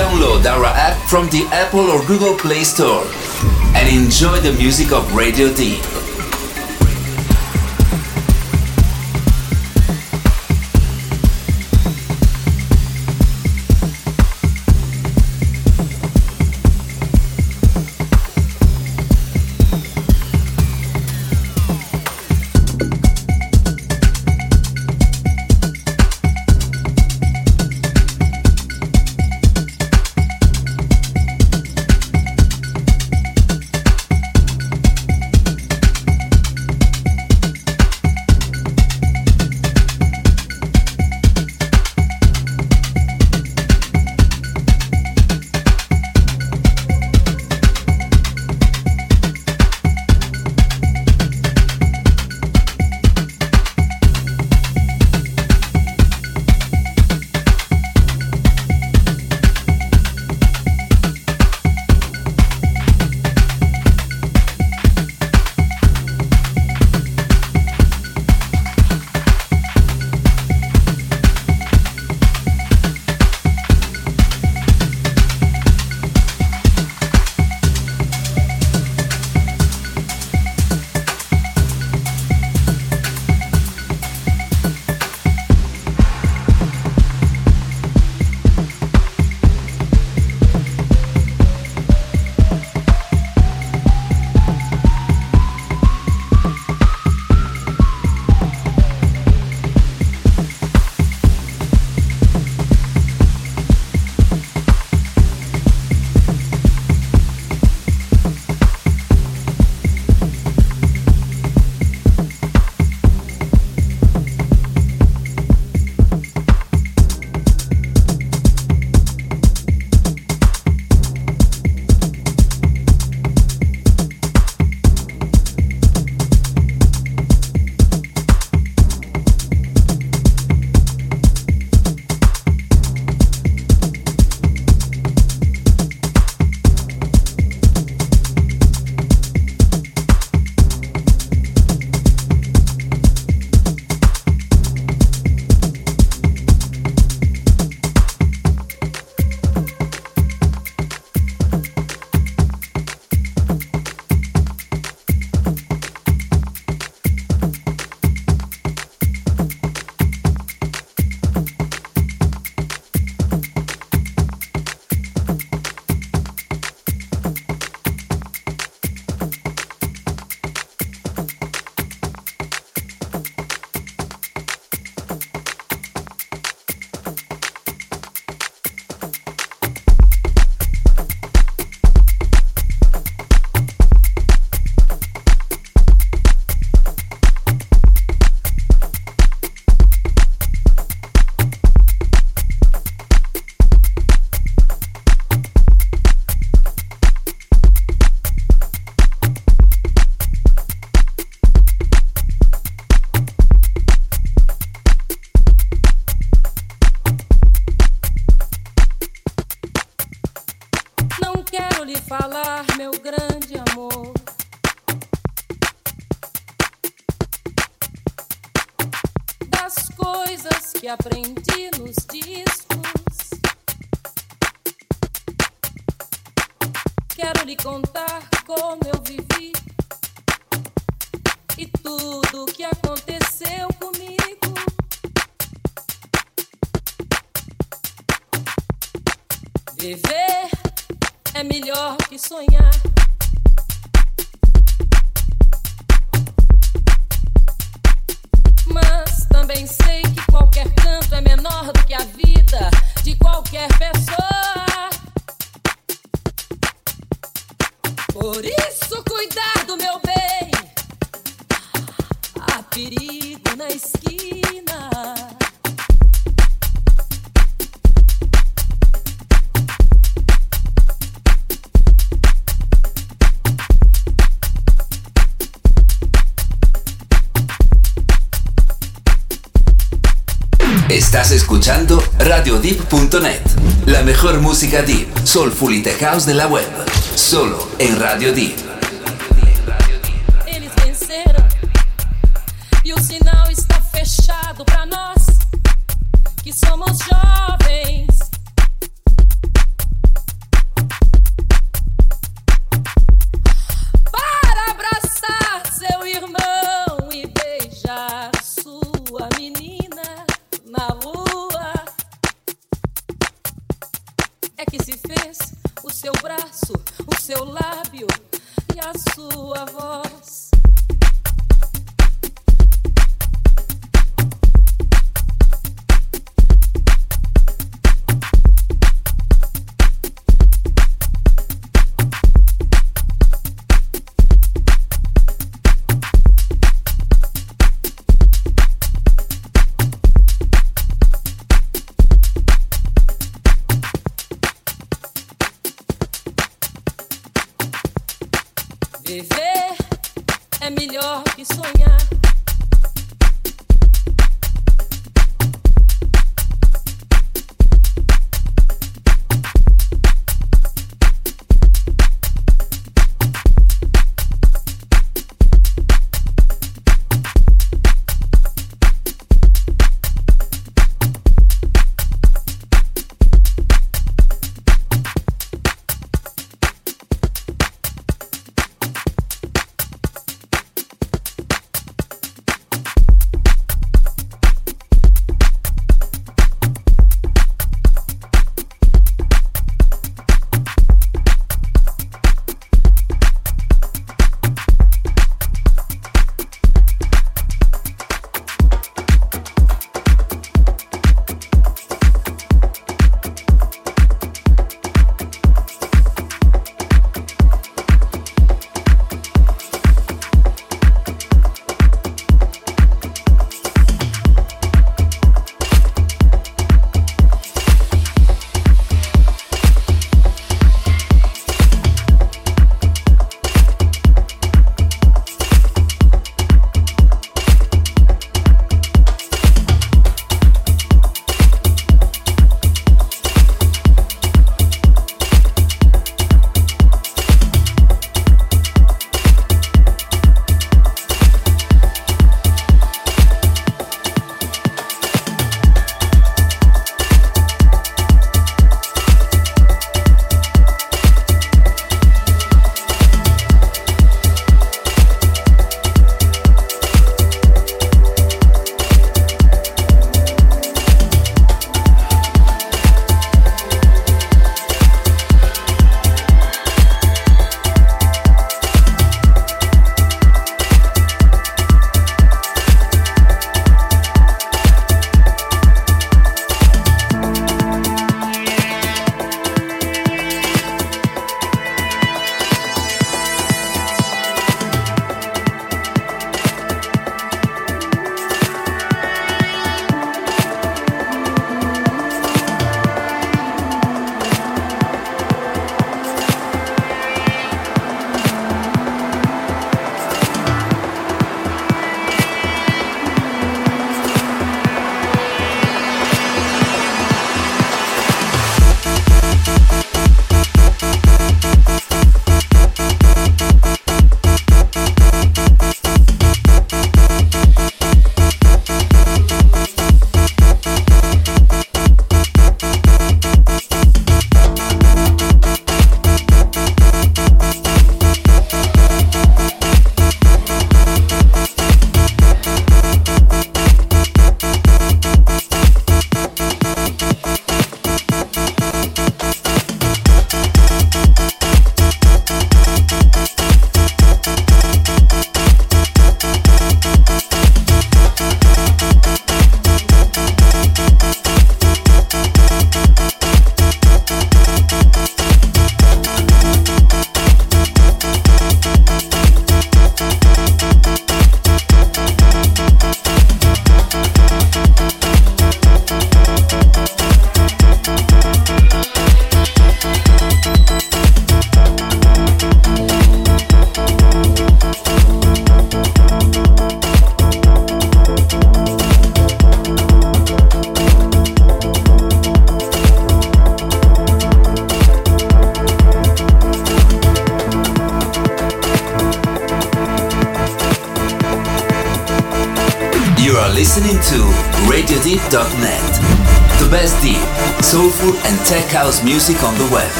Download our app from the Apple or Google Play Store and enjoy the music of Radio D. RadioDeep.net, la mejor música deep, soulful y tech house de la web, solo en Radio Deep.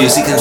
Music and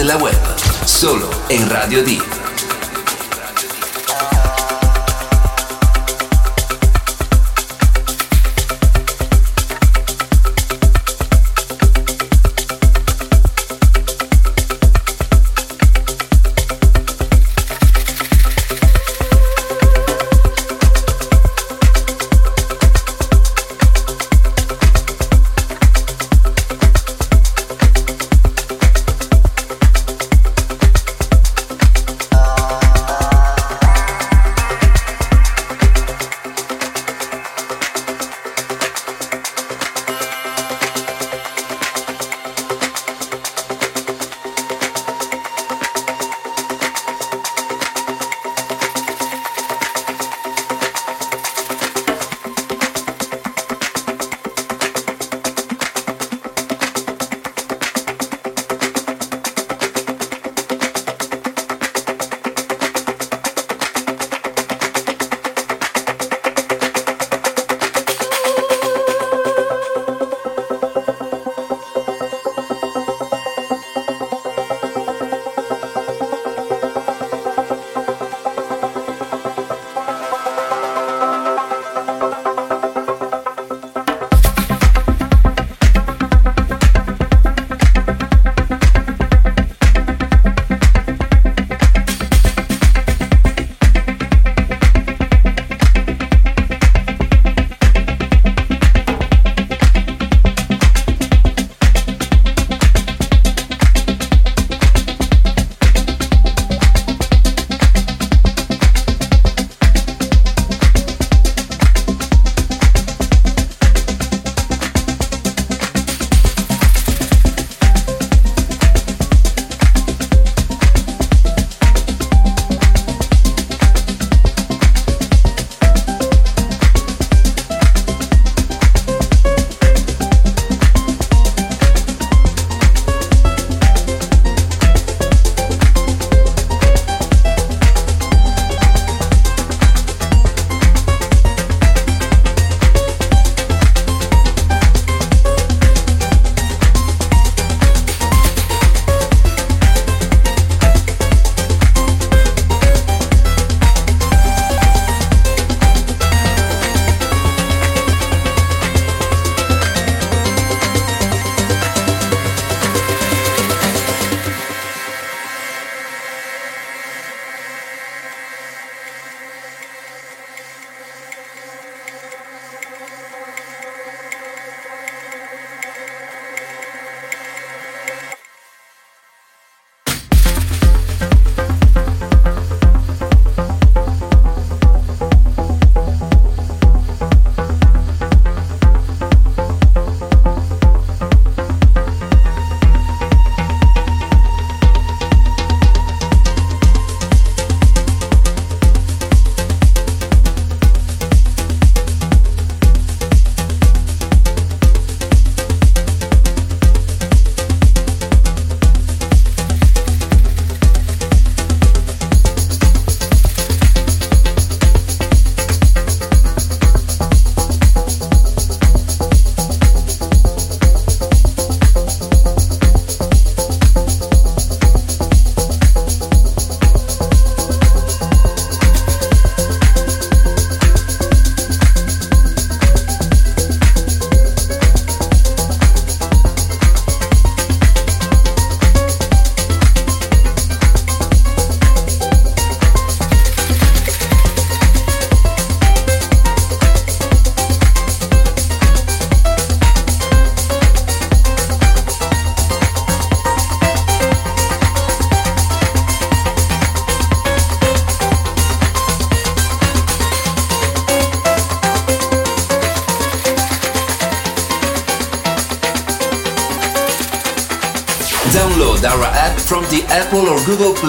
de la web, solo en Radio Deep.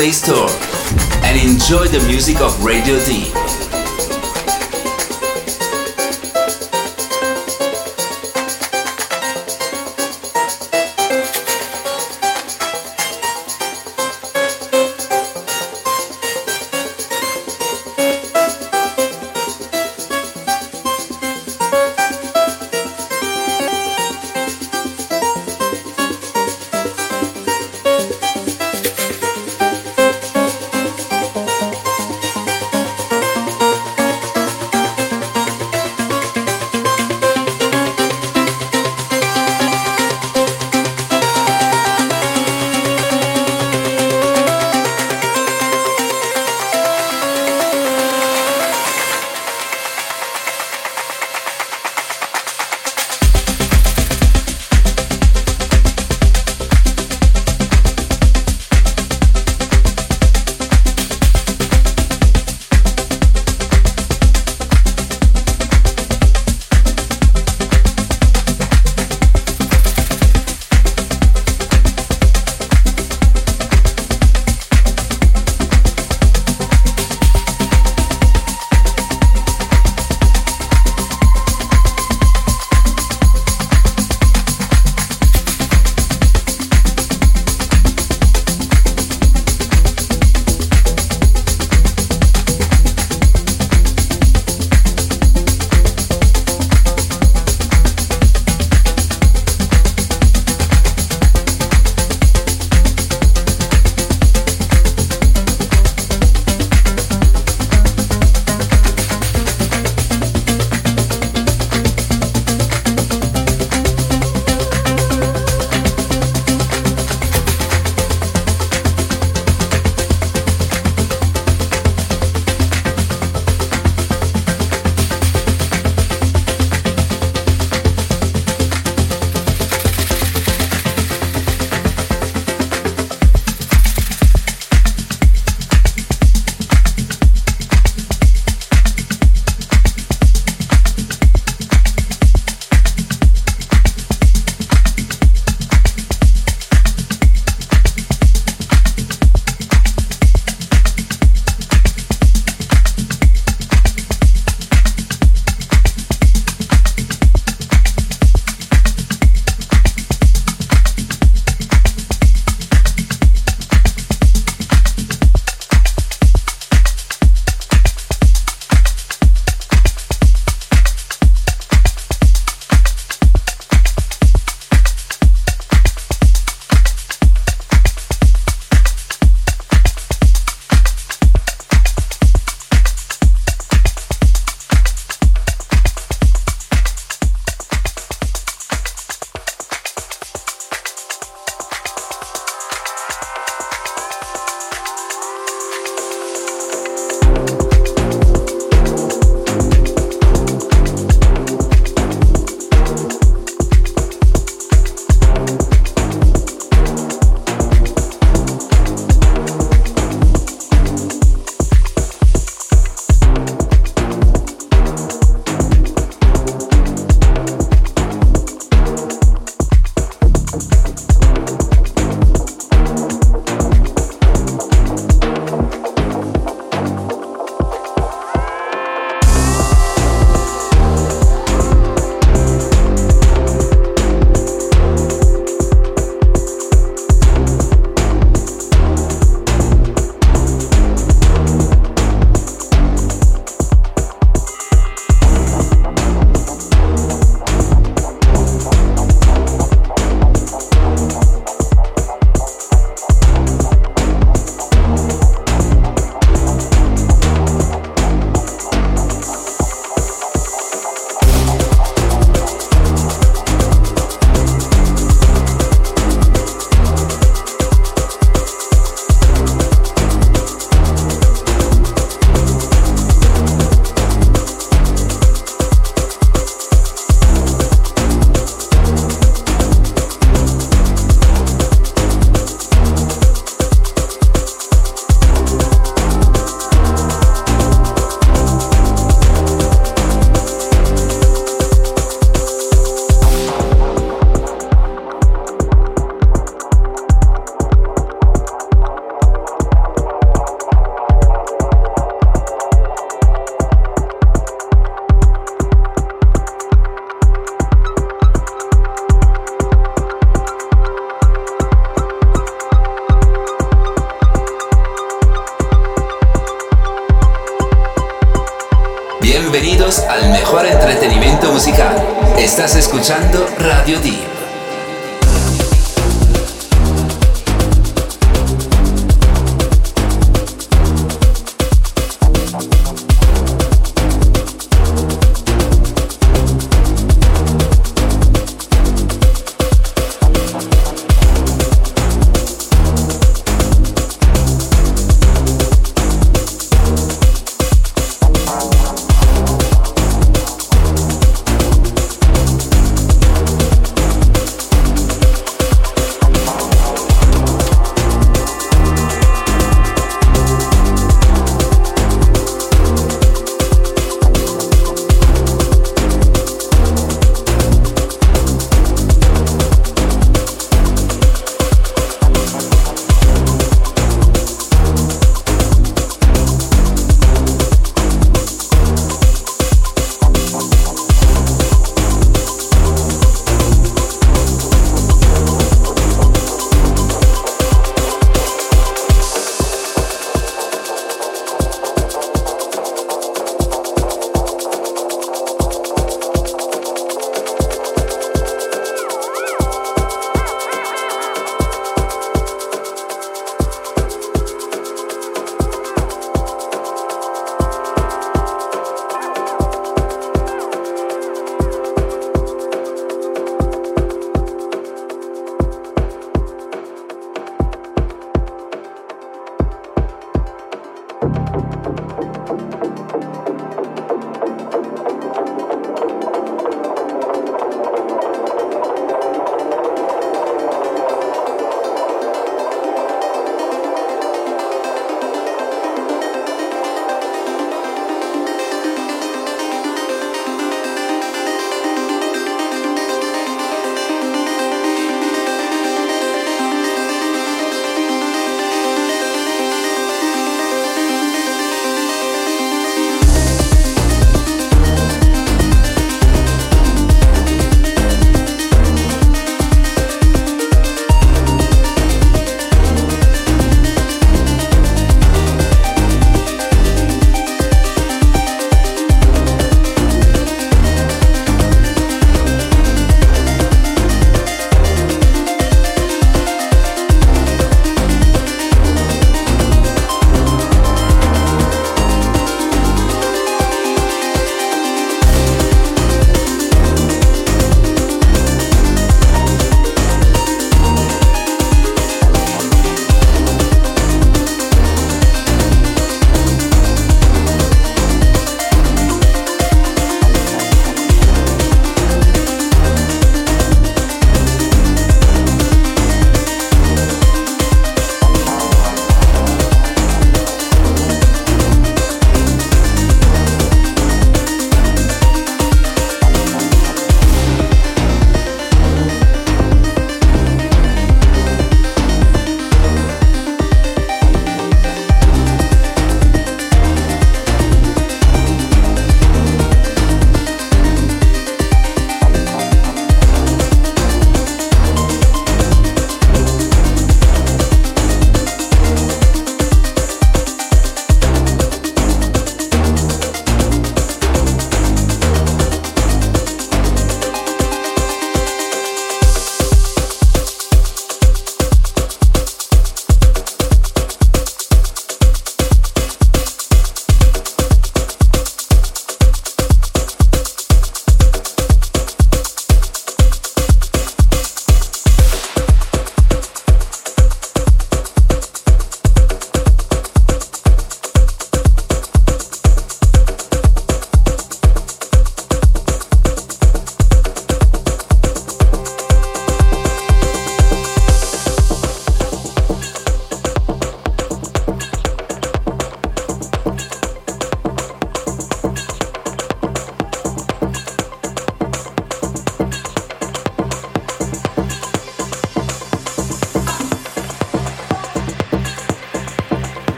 Play Store and enjoy the music of Radio D.